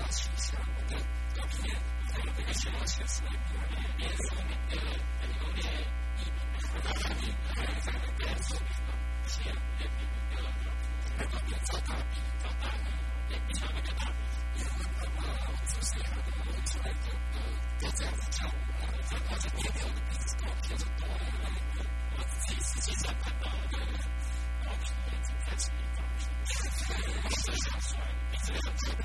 大趋向。我的照片，你看我这个小写字的有点变色，那个有点匿名，我把它给拉一下，那个说明了，是有点匿名的了。那个面罩大比较大呢，也不像那个大，因为那个就是那个我出来就呃就这样子跳舞嘛，我看他这边跳的比这个片子多了，我自己实际上看到了。对然后评论就开始给放评，我是想说，你这个很特别。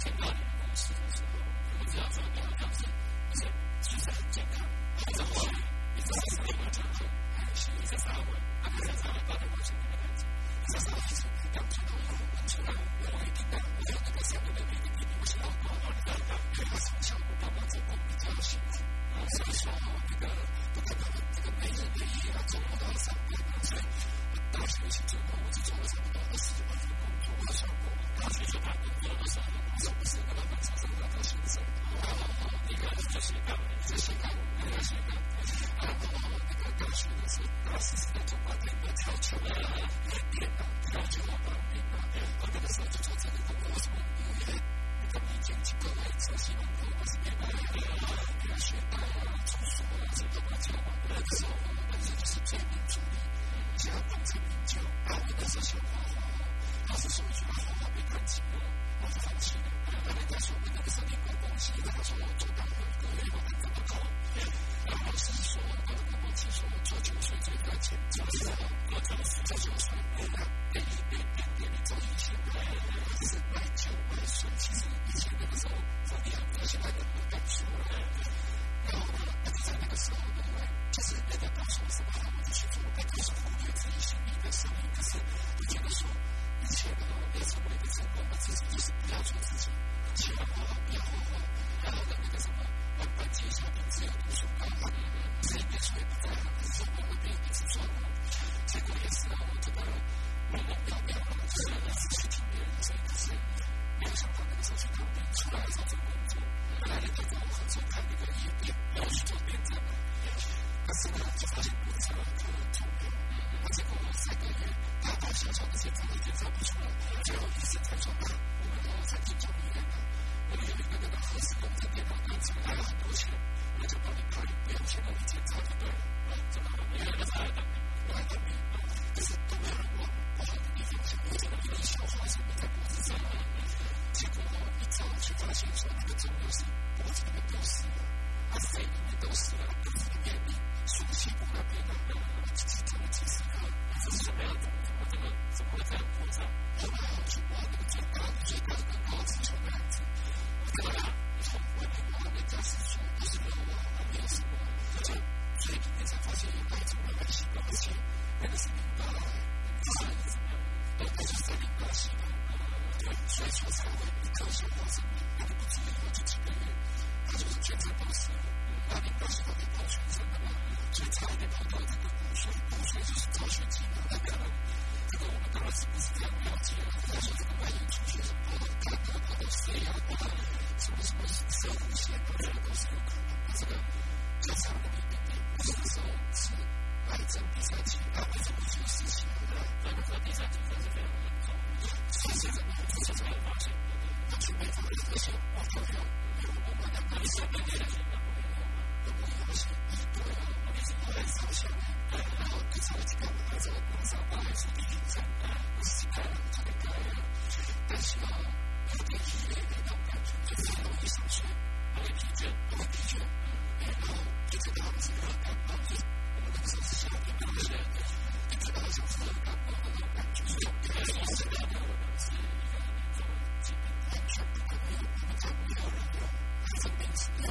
前段时间，我洗完之后，头发上面的毛发一些存在健康，还在发育，也在生长中，还是也在散灰，还在散灰，不断的往上变长。现在散灰已经长到一米五以上了，我已经等不了这个长度了，每天我需要多换两把。还要从小我爸妈做工比较辛苦，啊，所以说啊，这个不得不这个没人乐意啊，周末到上班啊，所以啊，大学一毕业，我就周末上班，到四九八去工作，为了上班。大就，是那，的，你就是看，的，你，就坐？我。这都管，的，他是说一句，还有他被攻击过，我是放弃的。然后那说：“我，那个神灵会攻击，他说我做不了，我没有办不怎么。然后是说，我的攻击说我做酒水最赚钱，就是我我怎么死在酒水里呢？给你给给给你做一些，他是卖酒卖水，其实以前那个时候怎么样，我现在都不敢说了。然后呢，那就在那个时候我呢，就是人家告诉我什么，不就去做。那就是忽略自己心里的声音，可是我觉得说。切的类似为的什么，把自己就是要求自己，千万不要不要后悔，好好的那个什么，把把接下来自由读书搞好，自己念书也不太好，可以我会被一直撞。结果也是让，我这个我们要不要就是要去听别人的声音，没有想到那个手术当中突然造成梗阻，原来就做喉侧开的那个咽扁，要去做扁桃体，但是呢就发现不测就肿了，结果塞根烟，大大小小的检查一点查不出来，最后医生才说啊，我们到神经医院了，神经医院那个核磁共振检查，哎呀好多钱，那就帮你拍，不要钱帮你检查的，对了，怎么了？你来了噻？你不要钱，这是都骗人，我好比以前我讲的，你小孩想买裤子穿。结果一早去发现，所有的猪都是脖子里面都死了，耳朵里面都死了，肚子里面里竖起不来背了，然后我检查了几十个，都是这样的，我怎么怎么在屠宰场，后来去我那个屠宰场，他们告诉我，我得了，你从回来，我回家时，我看到我还没有死，我就第二天才发现，一排猪完全死光了，全都是病猪，都是死的不行。水循环、地球循环、水，它不只是一只鸡而已，就是全地球的水。我们平时喝的矿泉水，这个水就是淡水。淡水，这个我们刚才讲过，没有污染，但是这个万一出水，不能看，它很多水啊，什么什么水污染，水污染都是我们看的这个。第三个问题就是癌症第三级，癌症不是事情，癌症和第三级癌症非常严重。这些日子，经常发生地震，他准备把这些报纸用一个木板当底座垫上去，然后用木条、石头、木板等小石块、小木块、小木片、小石块等垫起来。但是，他必须等到感觉地震稍微小些，安全些，再垫起来。他必须等到感觉到安全，再垫起来。这个小子干吗呢？就是总听说是干掉我们公司一个叫做金兵的干部，我们找不到人，还是没死掉。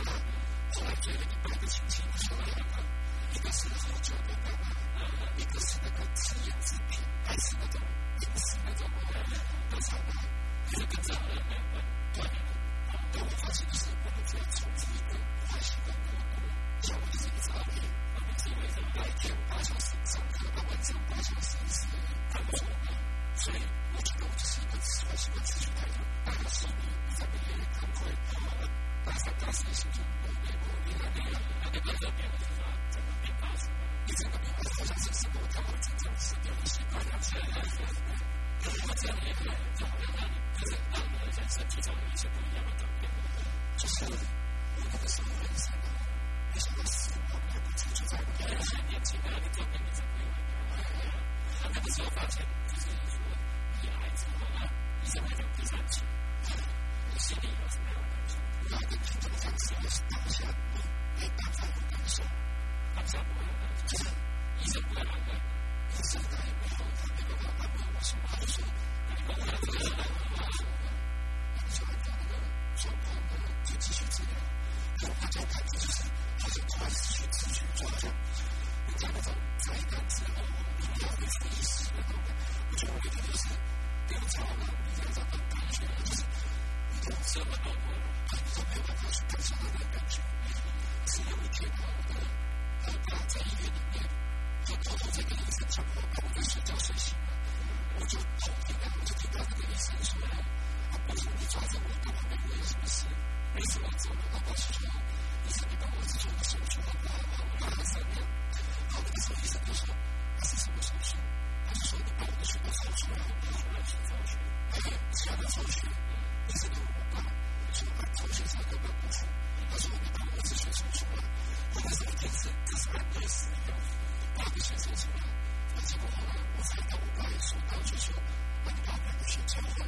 后来觉得那个金兵说来了，那个时候就被干了。那个时候公司也是被干死那种，也是那种无奈的场面，他就跟着。对，等我发现是完全从一个坏事变到一个叫我的警察。是为白天八小时上课，那晚上八小时是干什么呢？所以我觉得就是一个喜欢喜欢持续来，大家是你你在毕业赶快跑完大三大四的心情，我没有，你还没有，那个那个变化是什么？真的变化是什么？你真的变化好像是什么？他们真正是掉的习惯，现在来说，那如果这样也可以，就好像让你就是让你的人生提早有一些不一样的改变，就是我那个时候很惨的。你想到是什么？他不清楚，在我眼里还年轻啊，你照片你怎么又不一样了？哎呀，那个时候发现就是一种厉害之后啊，你现在就非常清楚，你的心里有什么样的感受？不要跟群众讲，什么是大梦想，伟大的梦想，共产主义梦想，共产主义梦想，现在不要那个，现在他也不好，他那个话他没有说什么，就是，那你不要那个，不要那个，你只要讲那个，说好的就继续治疗。大家感觉就是好像突然失去失去重要，你讲那种在当时，哦，我们要付一切的勇敢，我觉得就是，比较难。你讲那种感觉，就是你讲什么。老婆，你讲没有把孩子看在那个感觉，是有一天，我的爸爸在医院里面，偷偷在跟医生讲话，我跟睡觉睡醒了，我就偷偷的我就跟医生说啊，我说我查证我爸爸没有死。为什么走不到八十九？医生，你帮我做个手术好不好？我等了三年。好，那个时候医说，那是什么手术？他是说你把我的血出来，我说来血抽血，哎，血管抽血。医生我爸说，哎，抽。说你把我的出来，我那时候一天是至少死一个，把我的出来。那结果后来我才跟我爸说，他就说，那你把我的血抽回来，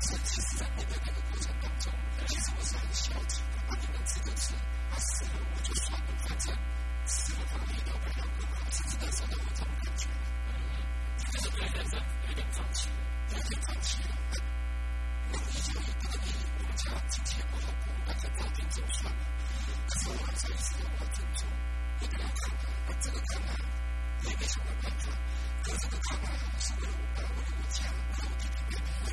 是，其实，在你们那个过程当中，其实我是很消极的。啊，你们吃着吃，吃了我就刷碗、擦桌，吃了放调料、放不放，甚至打扫都不同感觉。嗯嗯，就是有点真，有点着急，有点着急。我依旧不能以我家之前不好过，我把它搞定就算了。可是我这一次，我郑重，我得看完，把这个看完，我为什么看重？可这个看完，还是为了我，为了我家，为了我弟弟妹妹。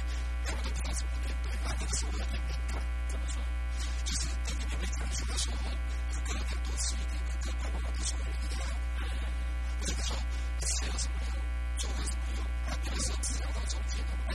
做为什么用？他可能是治疗到中间的。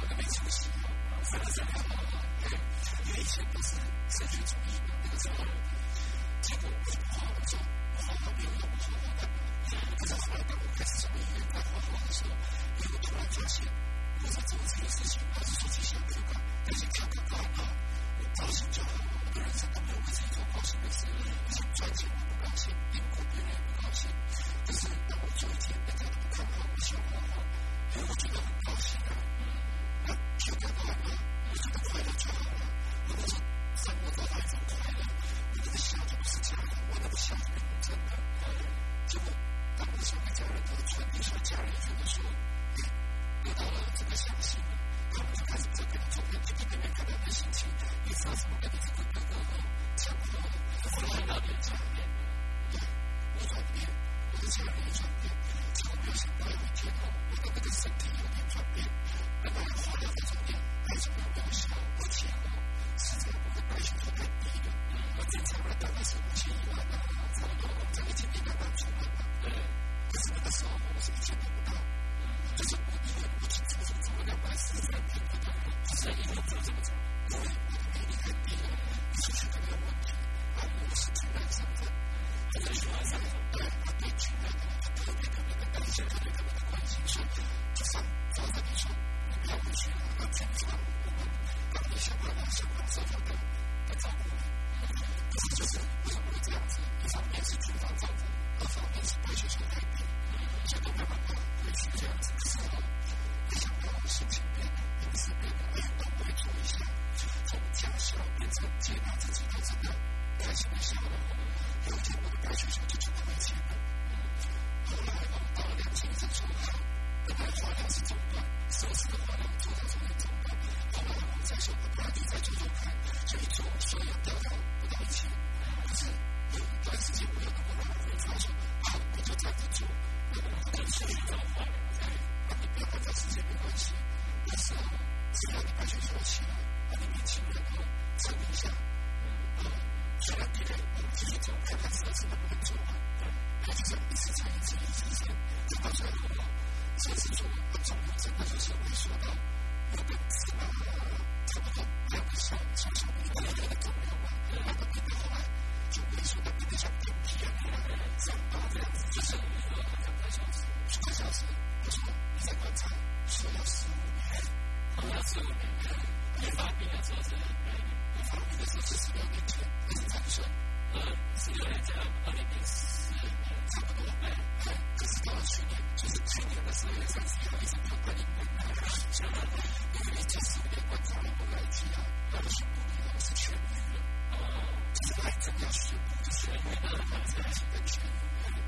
我都没出息，反而这样好。因为以前都是社会主义，那个时候，结果我不好好，不好没有用，不好。可是后来当我开始成为一个干活的时候，我突然发现，我在做这个事情，还是说这些没有，但是跳个高啊，高兴就好。我的人生都没有为自高兴的事，我想赚钱我不高兴，因果别人不高兴。但是当我做一件让他们看到我笑话的，我觉得很高兴。天天快乐，日子都快乐就好了。我的生活本来就很快乐，我的想都是甜的，我的想都是真的。家人，就当我想给家人得寸，你说家人就能说？得到了这个消息，他们就开始在各种各样的面看我的心情，你上次我给你看的那个差不多，后来那边长脸了。我说你，我家人长脸。早就想到有一天了，我的那个身体有点转变，本来要化疗的，中间还做了个小骨切，始终我的保险太低了，因为这个钱我担心一万块，花不了多少，再一点点慢慢存吧。可是那个时候我是一千块不到，就是我一点不存，存存存，我俩买四千多块，就是一年存着存，一年一年一年一年，就是这个样子，还没有存够两万。这就是为什么会这样子。笑，变成接纳自己，就真的开心的笑了。有一天我的白血球就去亏钱了。后来我到了两千年之，本来化疗是中断，手术的化疗做到中间中断，后来我再说我大再做看，就一做，虽然得到不到钱，可是有一段时间我又能够让我回发说，好，我就这做，那么我就继续造。你不要管这时间没关系，但是，只要你白血球起来。把那边清了，清理一下，然后台湾地带我们继续走，看看有什么可以做啊。还是讲一次战役，一次战役，再打算好不好？这次做完，我们总务真的就是会说到，要不怎么怎么怎么样，至少我们一定要做得到啊！做得到，就别说别的什么，不要说啊，上八两，只是一盒，讲白话就是，做起来是，而且是，而且是，你要十五年，你要十五年。也发病了，是不是？嗯，我发病的时候是十六年前，那是长寿。呃，十六年前，二零零四，差不多。哎，哎，这是到了去年，就是去年的十二月三十一号，医生就把你问来了，行了，因为你这十五年观察了，我来提啊，到了胸部里头是痊愈了。哦，就是癌症要宣布，痊愈了，癌症要宣布痊愈了。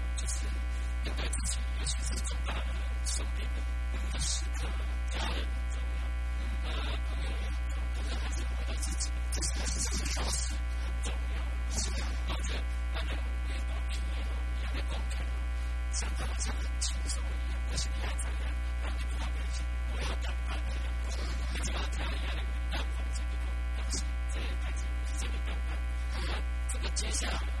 就是跟自己，尤其是中大人、长辈们，不管是跟家人很重要，嗯，跟朋友也很重要，但是还是回到自己，就是还是自己孝顺很重要。所以，我觉得，爸妈不会帮你们，你们要懂看路，知道吗？知道很清楚，也是你爱怎样，反正话不行，不要打断人家。而要听人家的，要自己固，不要自己太急，不要自己动。这个接下来。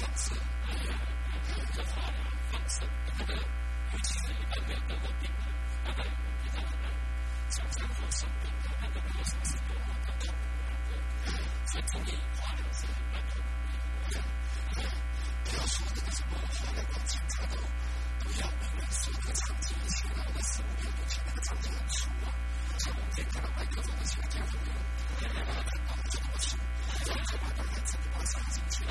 方式，还有还有一个，那个尤其是一般没有得过病的，那个我比较很想象说生病那个过程是多么的痛苦难过，所以中医化疗是很难的。不要说那个什么化疗跟检查都都要病人说那个场景以前啊，那十五年前那个场景很粗啊，像我们今天看到麦克风的前景很粗，原来把它看到这么粗，然后就把它看成把它塞进去了，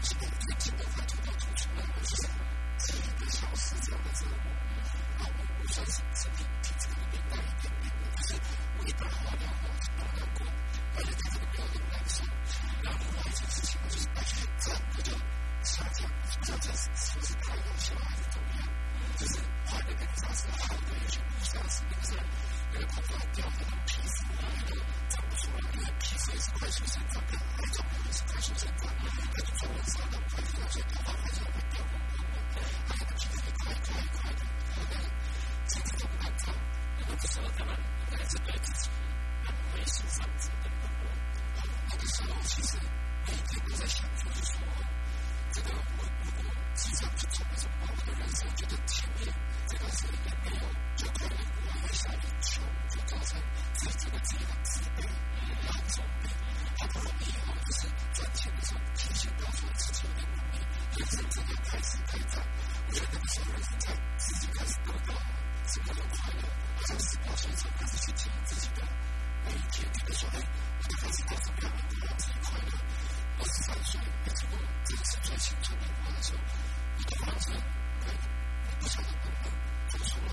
基本最基本上就到主持人的身上，几个小时这样的折磨。那我我相信是比体质里面带一点点的，但是我一般化疗哈是保养过，而且在这个标准来说，那另外一件事情呢，就是白血症它就下降，下降是是不是太弱小还是怎么样？就是化疗跟上次好的有些不像是那个时候，那个口罩掉的皮肤啊，那个长不出来，因为皮肤也是快速生长的，癌症也是快。每天都在想怎么过，直到我如果只想去凑合着过的人生，觉得甜蜜。这段时间没有，就感觉非常难受，就造成自己的自甘自悲、自怜自悲。他说：“第一件事，赚钱的时候，提醒告诉自己的努力，也是自己开始成长。我觉得不少人在自己开始工作后，整个人快乐。我想是每天早上开始去经营自己的每一天这个小爱，也开始开始培养自己快乐。我是才说，别做梦，这是最青春年华的时候，你的青春，你不想，不想，不想出来。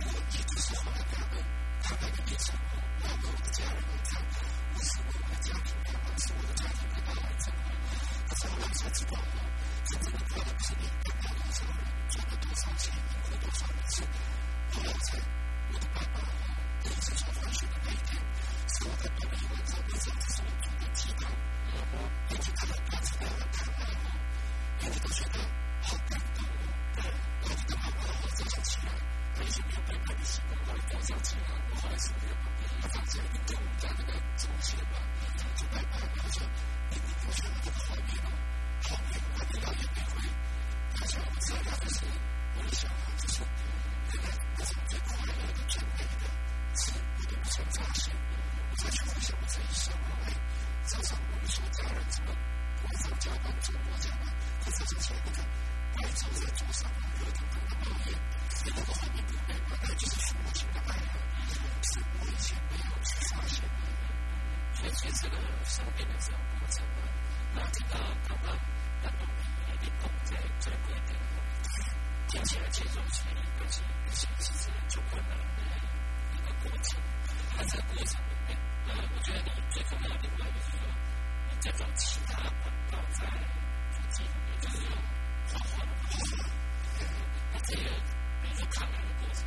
如果你就是活在单位，单位的边上，忙碌的家人，家庭。”起来，我后来是没有把电话放在一个跟我们家那个。Sheba. 这个商店的这个过程呢，那个刚刚那个比一都在最贵的，听起来节奏是一个是一个其实就困难的一过程。那这过程里面，呃，我觉得你最重要的另就是说，你再找其他管道在附近，就是说画画的话，那这个比如说看来的过程，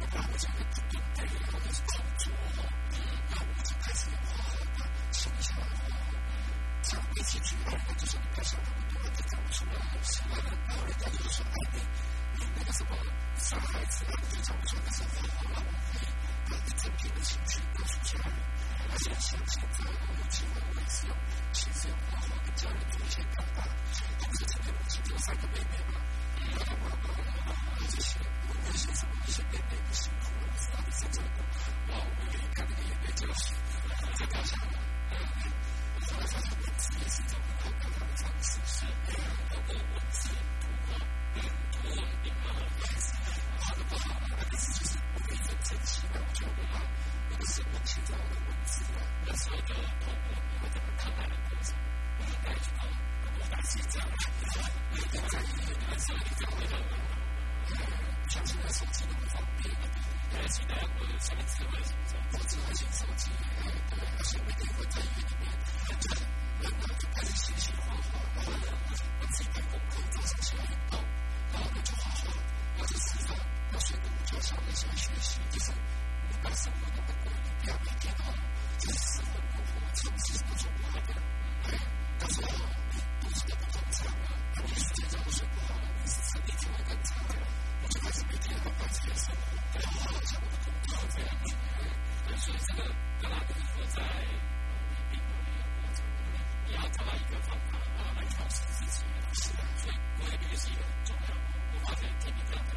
我把我家的祖传的一个东西交给我了，然后我就开始画画，把我的心情啊、想的一些趣事都写在上面。如果大家不喜欢，那人家就是爱的，你那个什么小孩子啊，或者叫我什么的，什么好了，我可以把这整篇的情绪告诉家人。而且相信在我有机会，我也是用这些画画跟家人做一些表达，而且这个是留在那边的。我为些什么一些妹妹不辛苦了，我知道你在这里，哇，我愿意看那个眼泪就是在掉下来。后来发现文字也是一种很好表达的方式，是包括文字、图画、图文并茂的孩子，画的不好，那个字就是我可以很珍惜，那我就会把那个生命写在我的文字啊，那时候的透过你会怎么看待的过程，我应该知道，我打是这样的，每天在一个男生里头会的，不像现在手机那么方便，而且呢，我有什么智慧型手机，智慧型手机，对，而且每天在医院里面。就人呢就开始写写画画，然后呢让自己带功课，早上起来运动，然后就画画，或者是呢要睡午觉，下午起来学习，就是你把生活弄得规律，不要每天哦就是死活不活，城市那种不好的，哎，到时候你肚子都不正常了，你时间上都睡不好了，你是身体就会更差的，我就开始每天安排自己的生活，对，好好像我的工作这样子，对，所以这个当然就是说在。你要找到一个方法啊来调试自己，是的，所以规律是一个很重要的。我发现天天这样的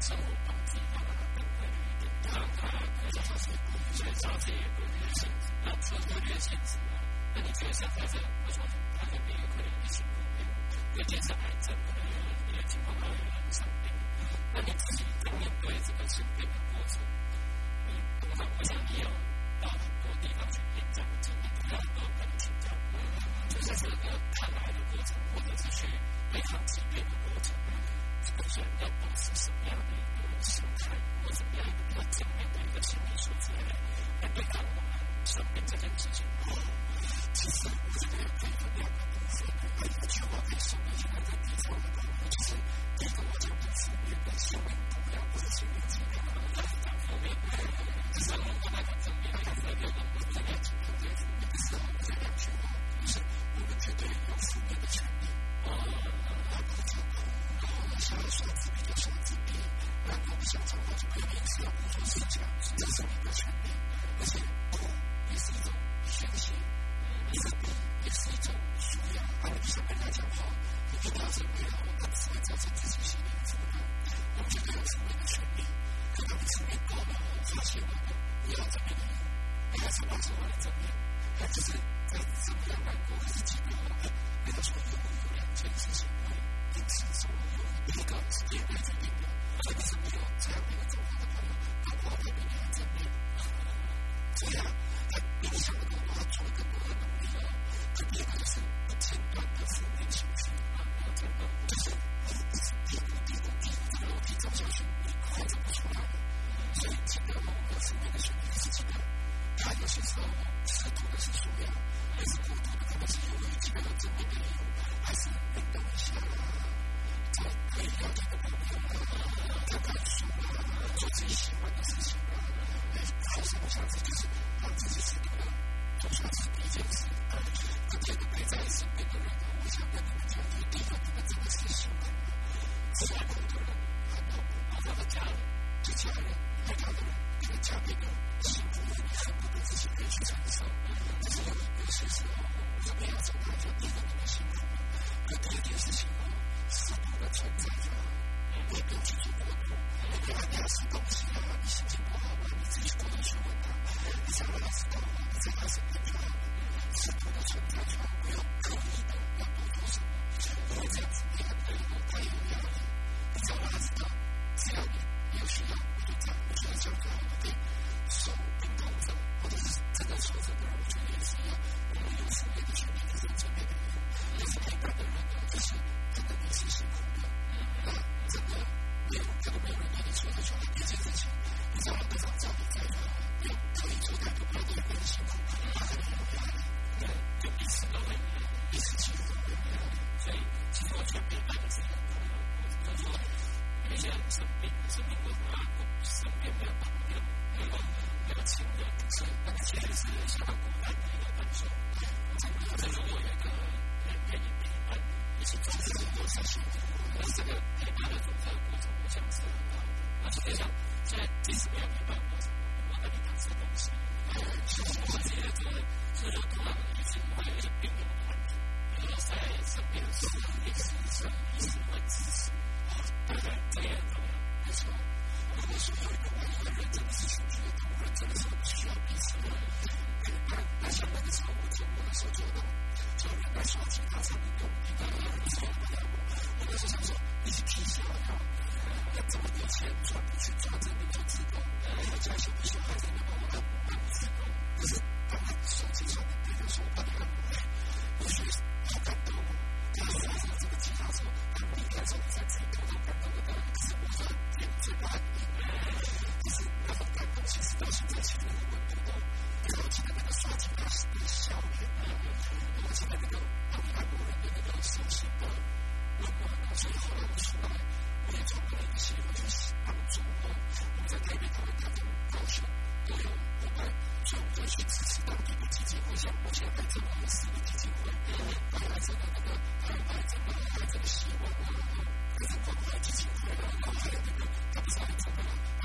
生活帮自己慢更规律一点，让他可以找到自己规律，所以找到自己规律的性质。那除了规律性质呢？那你觉得像在这，我说他跟别人可能一起共病，对，见是癌症，可能有人别的情况下有人生病，那你自己在面对这个生病的过程，你通常我想你有到很多地方去演讲的经历，很多人跟你请教。在这个看来的过程，或者是去对抗疾病的过程，本身要保持什么样的一个心态，或怎么样一个比较正面的一个心理素质来来对抗我们生病这件事情？其实我觉得可以分两个部分，有一句话可以说明现在在地上的朋友，就是第一个我讲的负面的心灵毒药或者心灵鸡汤，讲负面；第三个我讲正面，讲正面的，我正面去面对负面的时候，这两句话就是我们。绝对有负面的权利，啊，然后就哭，然后想要耍自闭就耍自闭，然后不想讲话就可以临时要工作睡觉，这是你的权利。而且哭也是一种宣泄，自闭也是一种舒压。啊，你不想跟他讲话，你不调整不了，那只会造成自己心理负担。我觉得有负面的权利，可当你负面多了，发现了，不要正面的，你还是保持我的正面，还就是。在怎么样难过还是记得的，跟他说有有两件事情会因此受有第一个是别人决定的，这个是没有这样一个状况的朋友，他活得比你还正面，这样他比你想的更多，他做了更多的努力了。这第二就是不间断的负面情绪，真的就是一直低谷低谷低谷这个楼梯走下去，你快走不出来了。所以记得某个负面的旋律是记得，他有些时候试图的是舒压。还是孤独的，可能是由于基本上正面的理由，还是运动一下，找可以聊天的朋友，看看书啊，做自己喜欢的事情啊，来放松一下自己，让自己适度的做出来是第一件事。今天的陪在身边的人，我想跟你们讲，第一个你们真的是辛苦了，辛苦的人很多，包括他的家人，就家人，爱他的人，你的家里的辛苦，你恨不得自己可以去承受，这是有。其实哦，我们要承担着第一个你的辛苦，可第二件事情哦，适度的存在着，也不用去做过度。你给他粮食东西啊，你心情不好啊，你自那个其实是相当困难的分手，中国这种多元的、多元的民族，以及中国思想、文化和这个台湾的宗教、国族相似，啊，实际上，现在即使不要批判，我，我那里讲这些东西，实际上，中国、中国已经没有一个平等团体，不要再这边说历史上的历史文化史，啊，台湾的认同，没错。我那时候说，如果我个人怎么去出去，怎么怎么怎么需要彼此。另外，来上班的时，我就不能说做到。家里来说，其他产品订单。我就是想说，一起提前。要怎么有钱赚，不去赚这个，就自动。要家穷不穷，说清，去支持当地的基金会，像目前还在俄罗斯的基金会，因为他还在那个，他还那个，还在希望啊，啊，可是国基金会，然后还有那个，他不是还？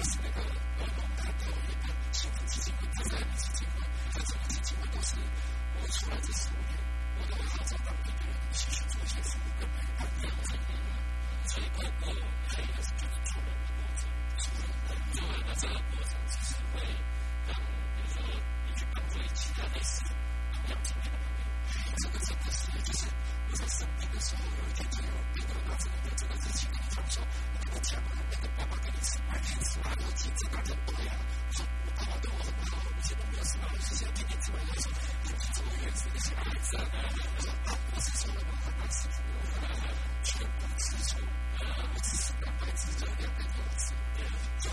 是那个呃，龙大的那个新闻基金会，他在基金会，他整个基金会都是我出来这十五年，我都还在当地人一起去做些服务跟陪伴，这样子，所以包括还有一个就是助人的过程，助人的助人的过程，只是会让比如说。其他类似，他要经历磨练。个什么事？就是我在生病的时候，有一天就变得很自卑。这个事情跟你讲的时候，我跟那个爸爸跟你讲，每天吃饭要亲自拿着刀呀，说爸爸对我很好，以前都没有事，我之前天天这么要求，变成越来越自卑。这个爸爸，我其实从来没有白吃苦，全部吃苦，我只是让白吃的人变得有。就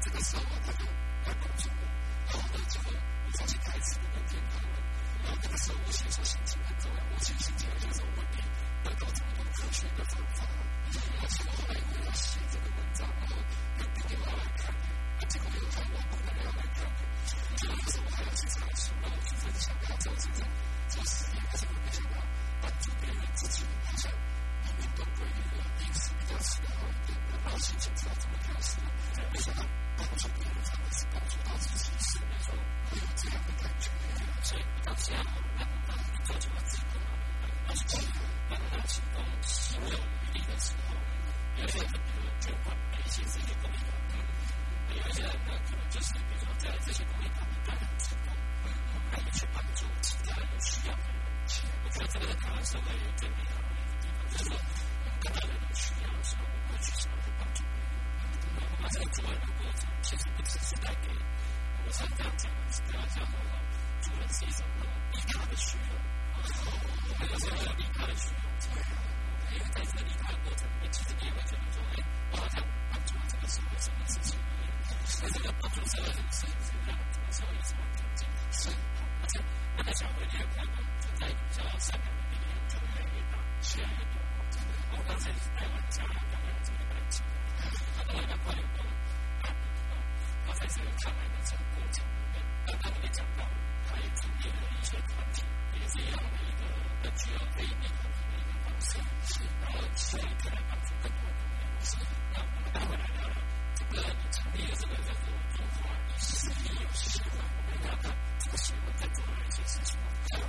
这个时候，他就来帮助我，然后的结果。重新台词的那天到了。然后那个时候，我选手心情很重要，我心情就是我得得到这么科学的方法。然后我后来写这个文章，然后有朋来看，结果有他网的人来看，结果那时候我还要去查书，去分享，然后在我做实验，结果没想到帮助别人自己好像。运动规律和历史比较适当一点的，保险精算这么一条线，再加上保险业务才会是帮助到自己事业中，这样会感觉比较安全，比较健康。然后，再加上自己可能，而且可能，慢动，心有余力的时候，有一些可能捐款，还有一些自己奉献。还有一些可能就是，比如说在这些方面，他们干很成功，会用去帮助其他有需要的人。我觉得这个当然是最美好的。就是说，我们可能需要什么工具什么帮助，然后我们这个主管如果在平时不是接待给，我才能讲讲，我只要讲好了，主管吸收了利他的需求，啊，我就是要利他的需求，这样，我还要在这个利他过程中，其实你也觉得说，哎，我好像帮助这个什么什么事情，这个帮助这个事情怎么样，怎么怎么样，怎么怎么样，是，而且我在教会里面，我存在比较善良的里面，就会遇到，刚才台湾嘉义大学这边的记者，他刚刚发了，他提刚才这个拍卖的全过程，刚刚也讲到，他也陈列了一些藏品，也是用每一个根据要对每个一个保存方式，然后请一些人帮助更多的人。我是会来聊。这个陈列这个任务做好，历史也有学。我们要在这个学问当中来进行讨论。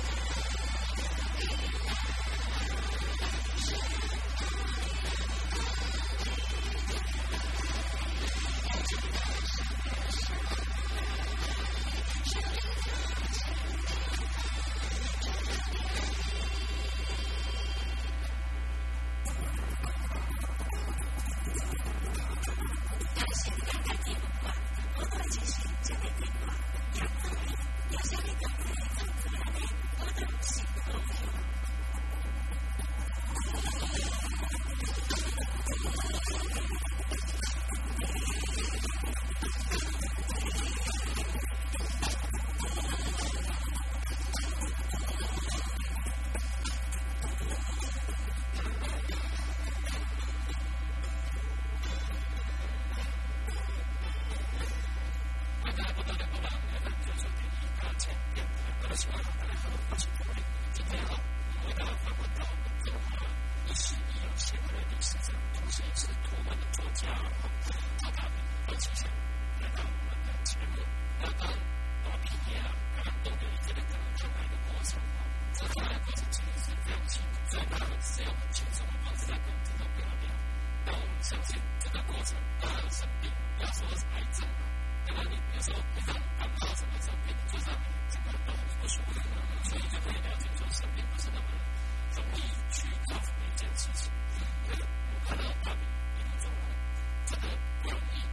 是一样写的历史，同时也是图文的作家。哈，他大笔二七线来到我们的节目，那当然，毕业了，当然都有一定可能障碍的过程。哈，这障碍过程真的是非常辛苦，所以当然是要很轻松的方式在跟这个。那我们相信这个过程，当然生病，不要说是癌症了，可能你比如说非常感冒什么生病，就是这个都很不舒服，所以就可以了说生病不是那么。容易去告诉你一件事情，因为我看到大饼一路走来，真的不容易。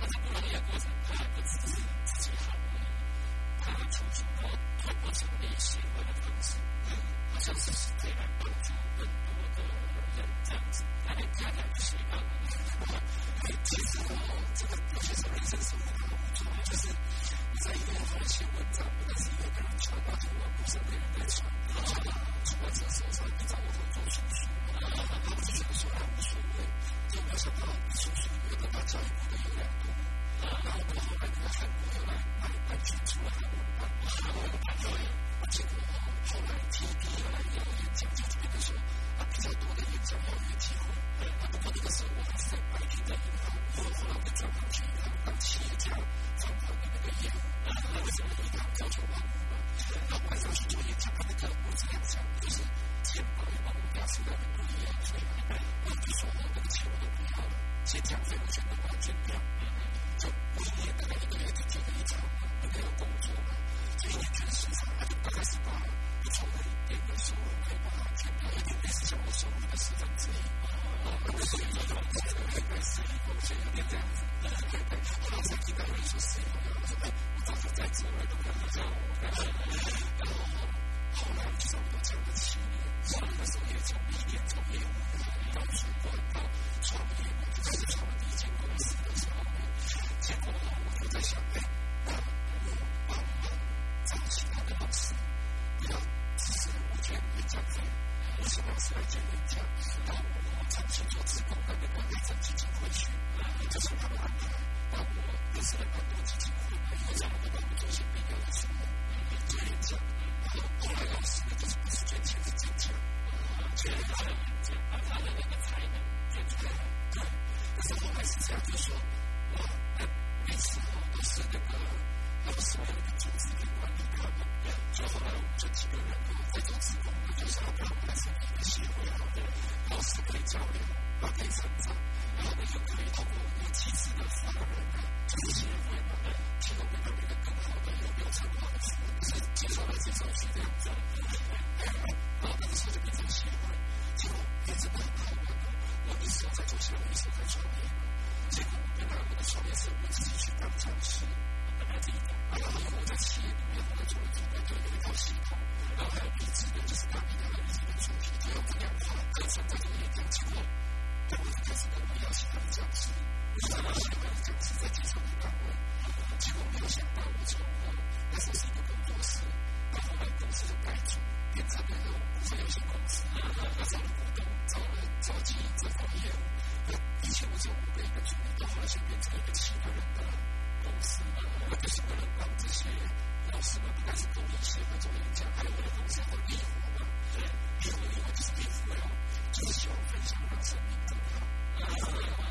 那这不容易的过程，他不只是自己好容易，他会求求，然后透过成立协会的方，像是可以来帮助更多的人这样子，他来开两个斜杠。其实我这个有些人生是不可能做，就是。在一个人写文章，或者是一个人传话给我，不是别人在传，然后呢，出版社手我合作书，然后他们就想说他无所谓，就没想到书里面的大教育部的有两部，然后我后来在韩国又来，他们出了韩文版，韩文版的，结果后来 T B 说，我那时候都是那个那个组织的管理干部，就后来我们就几个人都在做职工，就是他们是一个协会好的，老师可以教流，他可以成，然后呢又可以通过我们机制的法人就是协会嘛，提供给他个更好的有流程化的服务，就是来这种是这样子，然后那个时候就变成协会，结果变成很好玩，我一直在做协会，一直在创业。结果没办法跟他说的是我自己去当讲师，跟他自己讲。然后因为在企业里面，后来做了组队队的一套系统，然后还有笔记的，就是那笔的和笔记的主题，就用这两套课程在里面讲。结果，但我开始跟我要其他的讲师，我就想要其他的讲师在介绍的岗位。结果没有想到我成功了，那时候是一个工作室，到后来公司的改组变成了一个游戏公司，他找了股东，找了找经营这方面业务。地球我变成一个好些变成一个奇怪人的公司了，就是为了搞这些，不要什么不再是公益性的宗教，还有我们现在搞义工嘛，对，义工就是义服嘛，就是希望分享让生命重要，啊，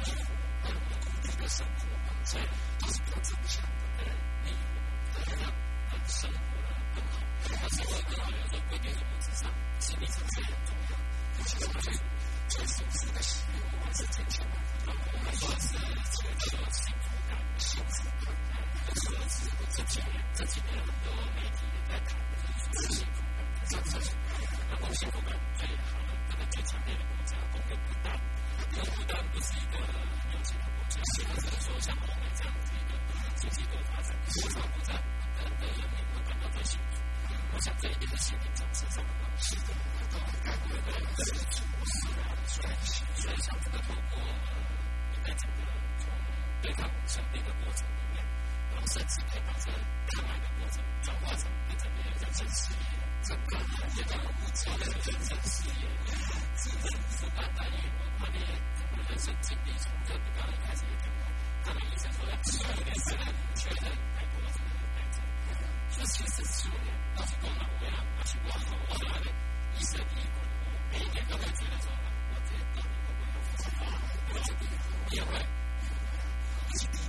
义服，啊，公益的善工帮财，都是不争强不争利，我们大家要生活的更好，是且不要有任何观念的蒙蔽上，心理健康很重要，不是我什么。做手术的喜悦，我们是正。我们说是从这种幸福感、幸福感，我们说是我之前这几年很多媒体也在谈，是幸福。政策性，能够说服我们最好的那个最强烈的国家，我们不但因为不但不是一个有钱国家，是不是说像欧美这样子一个经济多发展、市场国家，他的人民会感到最幸福？我想这一点是心理层次上的关系。所以，像这个透过呃，在整个从对抗成立的过程里面，然后甚至可以把这个看板的过程转化成变成别人人生事业，这个行业的目标的人生事业，是认识大家因为他的人生经历从这个刚刚开始也讲到，他们医生说要九年才能确认美国这个癌症，确实是九年，那是多难为啊，那是哇，我的那个医生第一关，我每一年都会觉得说，我这到底会不会复发？我这也会，不是第一。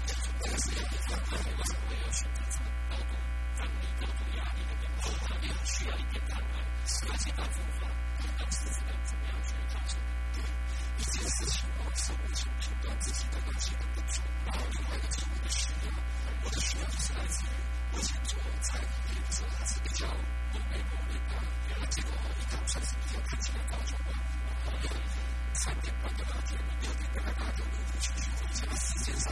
但是要判断我是否要选择这个高度，管理高度压力的奔跑，肯定要需要一点判断。而且当中啊，看到自己的怎么样去造成不对，一件事情我是否判断自己的感情够不足够，另外一个自己的需要，我的需要就是来自于我先做菜，还是还是跳，我每步每步，原来结果一看，我算是比较安静的当中，我我我，三点半得到天，六点那个大家都出去睡觉，时间上。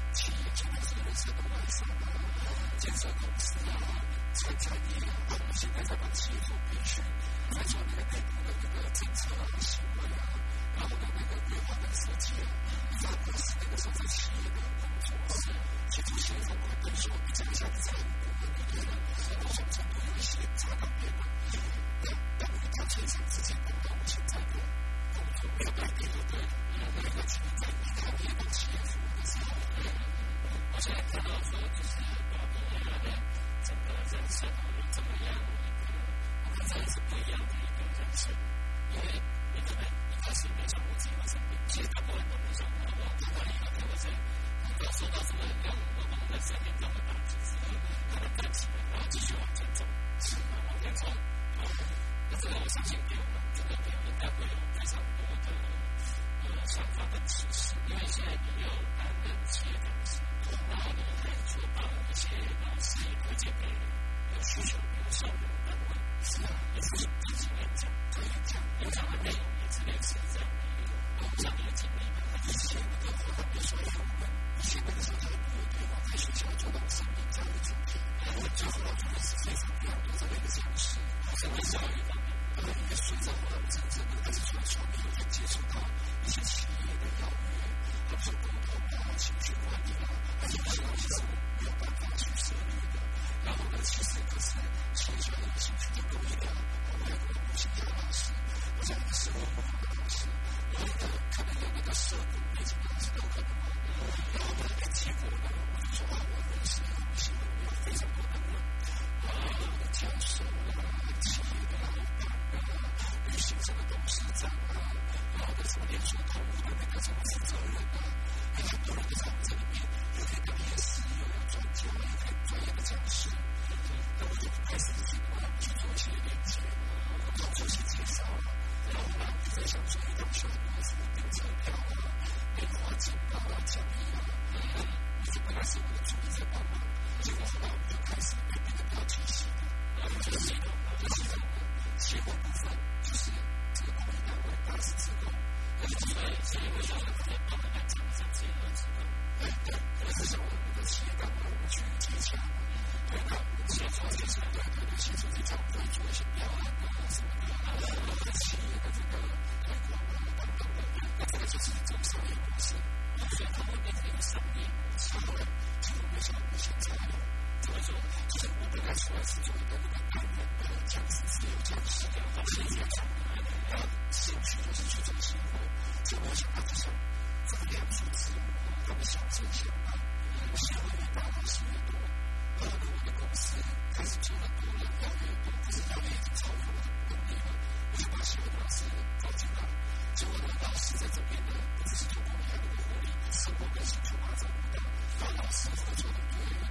企业中心有些的外商啊、建设公司啊、餐产饮啊，我们现在在把企业做培训，再做那个内部的那个政策啊、行为啊，然后的那个规划的设计啊，那都是那个时候在企业的工作是，其实现在我们等于说，这个项目在我们那边呢，很多很多有一些插到边的，那那你到现场之前，等到我现在的工作没有改变，对不对？那个企业在你看别的企业服务的时候。现在知道说，就是广东人的整个人生啊，有怎么样一个，它真的是不一样的一个人生。因为你可能一开始没想过自己的生命，其实都没想过。我看到一个朋友，他遭受到什么让我们的生命这么打击之后，他们站起来，然继续往前走，往前冲。那这个我相信给我们这个朋友应该会非常多的想法跟启示，因为现在你有男人企业公司，很好的可以做到一些呃事业推荐给有需求、有效的单位。是啊，也是自己演讲，可以讲，演讲的内容也是类似这样的一个，我不知道你的经历吗？以前那个活动，比如说我们以前那个时候，他的部队嘛，在学校做到生命教育主题，我最后做的是非常非常多的那个尝试，什么教育方？也随着我的真正的开始，从外面接触到一些企业的邀约，他们说：“跟我到大清去玩吧，而且他们说有大把薪水的。”然后呢，其实开始呢，其实已经主动一点了。我也不好，我先讲吧，是我在的时候，我讲好事，然后呢，可能有的时候，你没怎么知道，可能。然后呢，结果呢，我就说：“我的事情，我现在非常困难。”啊，我跳水了，企业本来。旅行社的东西长啊，然后的什么连锁通路的那个什么负责人，有很多人都在我这里面，有可以当夜市，又有专家，可以专业的讲师，那我就开始去帮他们去做一些连接，然后做一些介绍，然后呢，分享出去，他们需要买的么订车票、简报啊、讲义啊，我就本来是我的助理在帮忙，结果后来我们就开始变得比较清晰，然后就是系，是。结果部分，就是这个部分为八十次方，那么结论是为了可以帮他们产生这个次方。哎，对，可是像我们的企业单位，我们去接洽嘛，对，那我们要做这些对，对，对，先从这张会做一些标案啊什么的，然后企业的这个推广啊等等的，那这个就是一种商业模式，所以它会变成一个商业模式，们想，我想这。着手，就像我本来喜欢十的那个半人的僵尸，自由僵尸，然后现在在长大，他兴就是去做生活，所以我想办法想这个两种职，他们想挣钱吧，我希望越大公司越多，然后，我的公司开始做了多了，要越多，可是要越已经超越我的能力了，我就把喜老师招进来，结果呢，老师在这边呢，不是通过我的活力，生活跟兴趣发展不大，老师合作的越。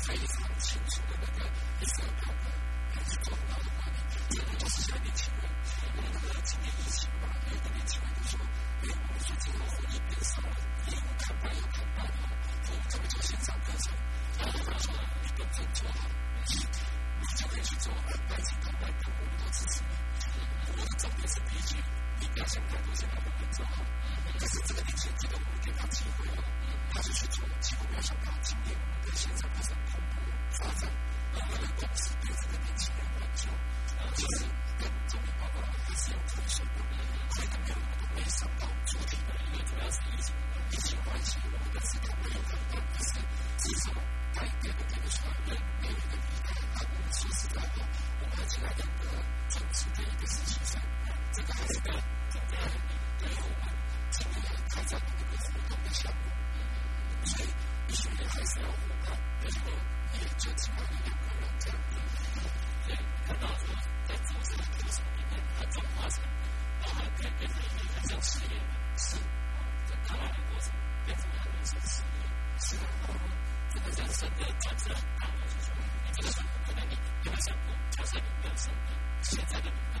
非常清楚的那个一个表格，一个表格。有很多是情还年轻人。我们那个今年疫情嘛，有一个年轻人就说：“哎，我说这个婚姻变少了，业务谈判要谈判啊，我们就么做线上课程？”然后他说：“你本身做好，你你就可以去做啊，代签谈判，我们都支持你。”我的重点是第一，你不要先看多，先把婚姻做。但是这个年轻人觉得我们给他机会，他就去做，结果没有想到今年我们的线上课程蓬勃发展，让我们的公司对这个年轻人满足。就是跟总理报告了，还是有特殊困难，还都没有想到。主题的音乐主要是疫情、疫情关系，我们的思想没有得到提升。至少该点的点的上，没没的点还没有及时得到。我们进来的这个在处理的事情上，这个还是没有重点的，对吧？怎么样开展的，为什么都没有效果？所以，有些还是要换个，然后也争取把两个人这样。看到说在煮什么、做什么，你看它转化成，然后它变成一个它叫企业的生，哦，这它来的过程变成它变成企业生，然后这个的大的，就是，你这个水桶里面有没有空，加上有没有水，现在的你还？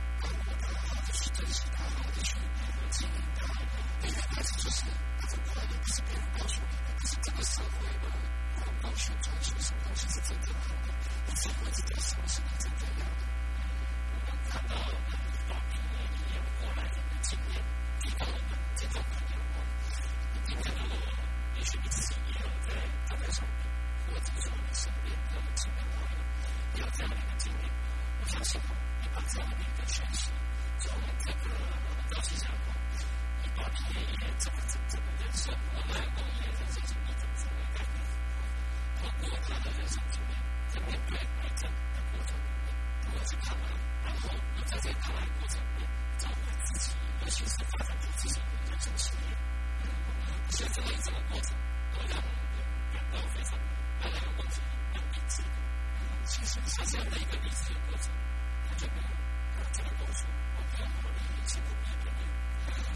这里是大脑的训练记忆大脑，第开始就是他的快乐不是别人告诉的，而是这个社会的广告宣传说什么东是真的好的，你才会知什么是的要的。我们看到我们短平的一过来人的经验，提高我这种朋友。今天如也许你自己也有在大脑上面，或者说你身边的亲朋好友，有这样的经验，我相信。生命的诠释，从每个人都是这样子。你把爷爷怎么怎么的人生，我们爷爷怎你怎么的怎么怎么的，通过他的人生经历，在面对癌症的过程里面，多次抗癌，然后一再的抗癌过程，照顾自己，同时发展出自己的人生企业。我想这一整个过程，都让我感到非常的、非常有光辉、有励志的。其实，是这样的一个励志的过程，他这个。这个东西，我没有任何的辛苦一点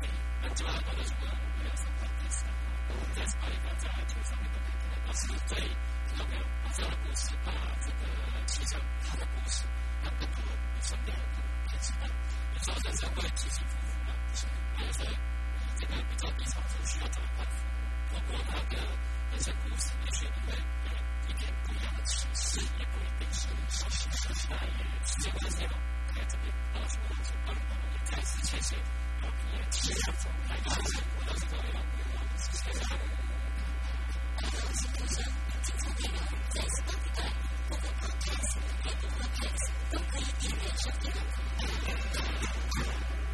点，那就要到了什么？我要上班的时候，我在把一个在天上面的那个老师最听到没有？的故事，把这个气象他的故事，让更多你身边的人都知道。有时候人生会起起伏伏嘛，是吧？有时候这个比较低潮的需要怎么办？透他的人生故事，也许你会。一点不一样的启示，也不一定是消息消息来，时间关系吧。在这边告诉我们说，帮我们再次谢谢，我们也气象总台的师傅都是这样，谢谢他。Thank you.